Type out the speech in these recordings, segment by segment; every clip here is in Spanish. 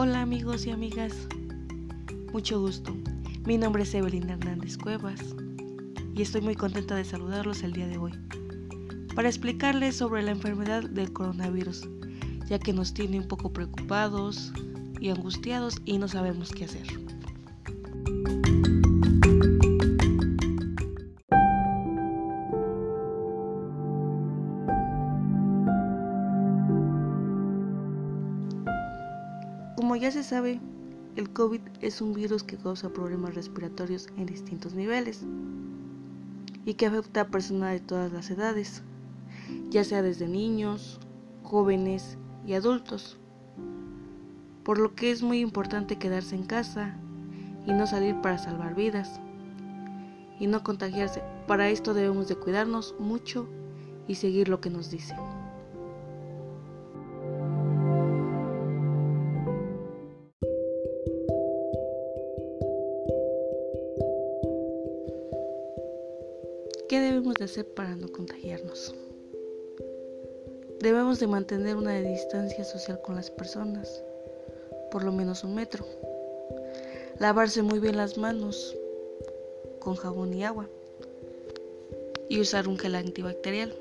Hola amigos y amigas, mucho gusto. Mi nombre es Evelyn Hernández Cuevas y estoy muy contenta de saludarlos el día de hoy para explicarles sobre la enfermedad del coronavirus, ya que nos tiene un poco preocupados y angustiados y no sabemos qué hacer. Ya se sabe, el COVID es un virus que causa problemas respiratorios en distintos niveles y que afecta a personas de todas las edades, ya sea desde niños, jóvenes y adultos. Por lo que es muy importante quedarse en casa y no salir para salvar vidas y no contagiarse. Para esto debemos de cuidarnos mucho y seguir lo que nos dicen. ¿Qué debemos de hacer para no contagiarnos? Debemos de mantener una distancia social con las personas, por lo menos un metro. Lavarse muy bien las manos con jabón y agua. Y usar un gel antibacterial.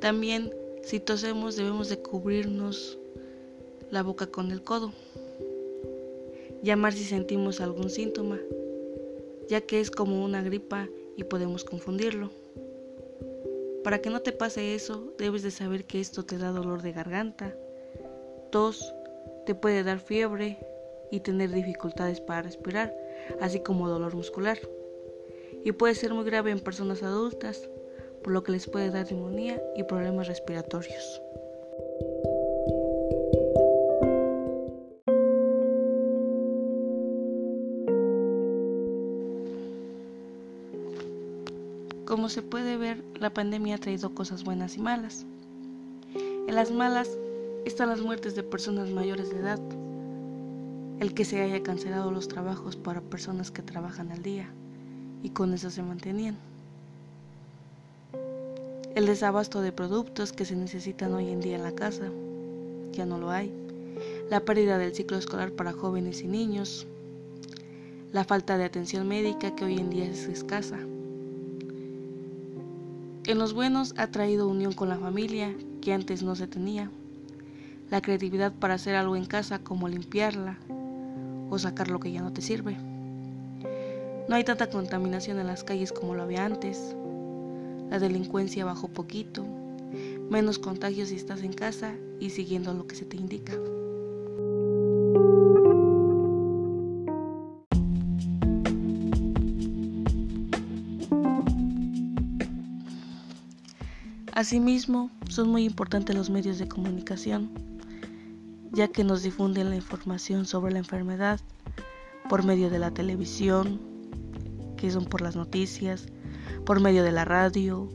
También, si tosemos, debemos de cubrirnos la boca con el codo. Llamar si sentimos algún síntoma, ya que es como una gripa y podemos confundirlo. Para que no te pase eso, debes de saber que esto te da dolor de garganta, tos, te puede dar fiebre y tener dificultades para respirar, así como dolor muscular. Y puede ser muy grave en personas adultas, por lo que les puede dar neumonía y problemas respiratorios. Como se puede ver, la pandemia ha traído cosas buenas y malas. En las malas están las muertes de personas mayores de edad, el que se haya cancelado los trabajos para personas que trabajan al día y con eso se mantenían, el desabasto de productos que se necesitan hoy en día en la casa, ya no lo hay, la pérdida del ciclo escolar para jóvenes y niños, la falta de atención médica que hoy en día es escasa, en los buenos ha traído unión con la familia que antes no se tenía, la creatividad para hacer algo en casa como limpiarla o sacar lo que ya no te sirve. No hay tanta contaminación en las calles como lo había antes. La delincuencia bajó poquito, menos contagios si estás en casa y siguiendo lo que se te indica. Asimismo, son muy importantes los medios de comunicación, ya que nos difunden la información sobre la enfermedad por medio de la televisión, que son por las noticias, por medio de la radio,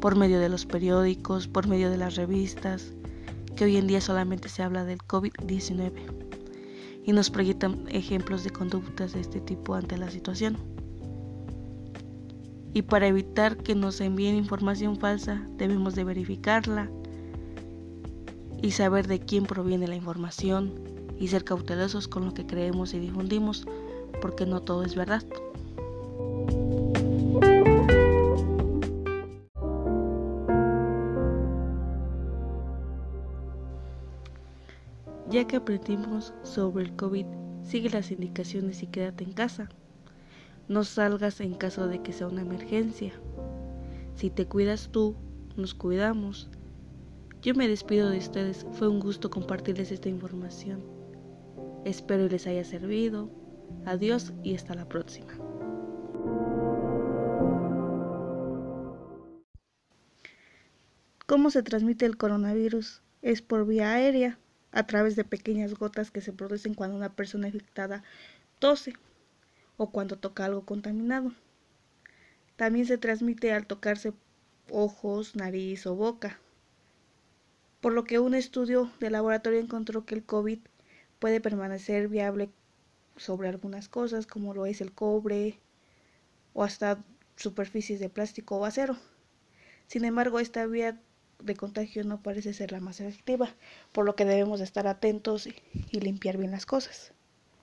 por medio de los periódicos, por medio de las revistas, que hoy en día solamente se habla del COVID-19 y nos proyectan ejemplos de conductas de este tipo ante la situación y para evitar que nos envíen información falsa debemos de verificarla y saber de quién proviene la información y ser cautelosos con lo que creemos y difundimos porque no todo es verdad. Ya que aprendimos sobre el COVID, sigue las indicaciones y quédate en casa. No salgas en caso de que sea una emergencia. Si te cuidas tú, nos cuidamos. Yo me despido de ustedes. Fue un gusto compartirles esta información. Espero les haya servido. Adiós y hasta la próxima. ¿Cómo se transmite el coronavirus? Es por vía aérea, a través de pequeñas gotas que se producen cuando una persona infectada tose o cuando toca algo contaminado. También se transmite al tocarse ojos, nariz o boca. Por lo que un estudio de laboratorio encontró que el COVID puede permanecer viable sobre algunas cosas como lo es el cobre o hasta superficies de plástico o acero. Sin embargo, esta vía de contagio no parece ser la más efectiva, por lo que debemos estar atentos y limpiar bien las cosas.